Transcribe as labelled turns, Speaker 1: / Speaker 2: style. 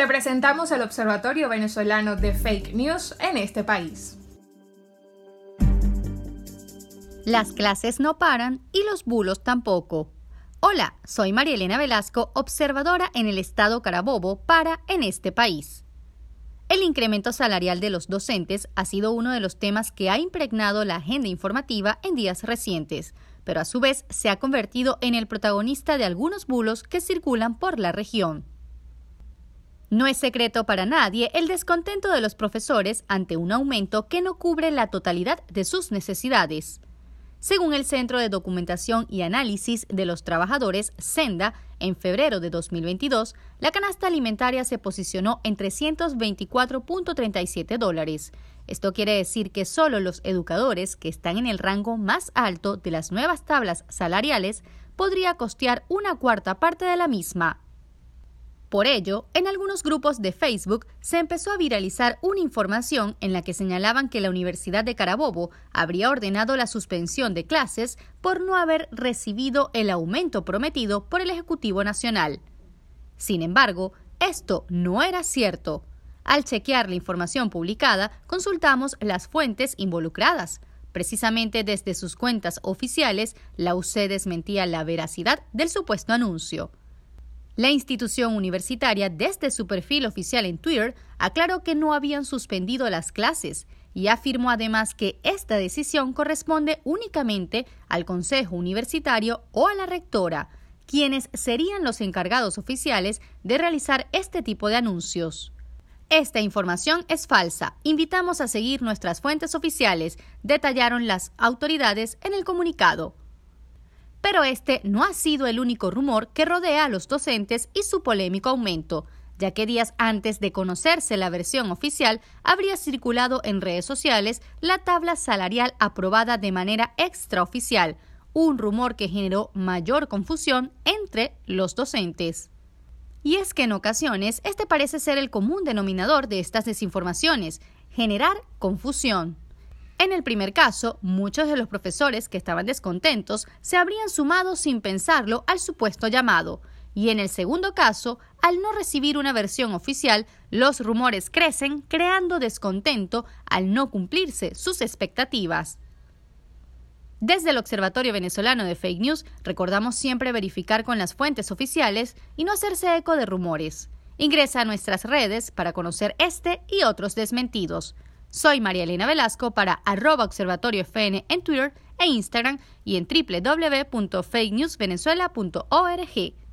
Speaker 1: Te presentamos el Observatorio Venezolano de Fake News en este país.
Speaker 2: Las clases no paran y los bulos tampoco. Hola, soy María Elena Velasco, observadora en el estado Carabobo para En este país. El incremento salarial de los docentes ha sido uno de los temas que ha impregnado la agenda informativa en días recientes, pero a su vez se ha convertido en el protagonista de algunos bulos que circulan por la región. No es secreto para nadie el descontento de los profesores ante un aumento que no cubre la totalidad de sus necesidades. Según el Centro de Documentación y Análisis de los Trabajadores, Senda, en febrero de 2022, la canasta alimentaria se posicionó en 324.37 dólares. Esto quiere decir que solo los educadores que están en el rango más alto de las nuevas tablas salariales podría costear una cuarta parte de la misma. Por ello, en algunos grupos de Facebook se empezó a viralizar una información en la que señalaban que la Universidad de Carabobo habría ordenado la suspensión de clases por no haber recibido el aumento prometido por el Ejecutivo Nacional. Sin embargo, esto no era cierto. Al chequear la información publicada, consultamos las fuentes involucradas. Precisamente desde sus cuentas oficiales, la UC desmentía la veracidad del supuesto anuncio. La institución universitaria, desde su perfil oficial en Twitter, aclaró que no habían suspendido las clases y afirmó además que esta decisión corresponde únicamente al Consejo Universitario o a la rectora, quienes serían los encargados oficiales de realizar este tipo de anuncios. Esta información es falsa. Invitamos a seguir nuestras fuentes oficiales, detallaron las autoridades en el comunicado. Pero este no ha sido el único rumor que rodea a los docentes y su polémico aumento, ya que días antes de conocerse la versión oficial habría circulado en redes sociales la tabla salarial aprobada de manera extraoficial, un rumor que generó mayor confusión entre los docentes. Y es que en ocasiones este parece ser el común denominador de estas desinformaciones, generar confusión. En el primer caso, muchos de los profesores que estaban descontentos se habrían sumado sin pensarlo al supuesto llamado, y en el segundo caso, al no recibir una versión oficial, los rumores crecen creando descontento al no cumplirse sus expectativas. Desde el Observatorio Venezolano de Fake News recordamos siempre verificar con las fuentes oficiales y no hacerse eco de rumores. Ingresa a nuestras redes para conocer este y otros desmentidos. Soy María Elena Velasco para arroba observatorio FN en Twitter e Instagram y en www.fakenewsvenezuela.org.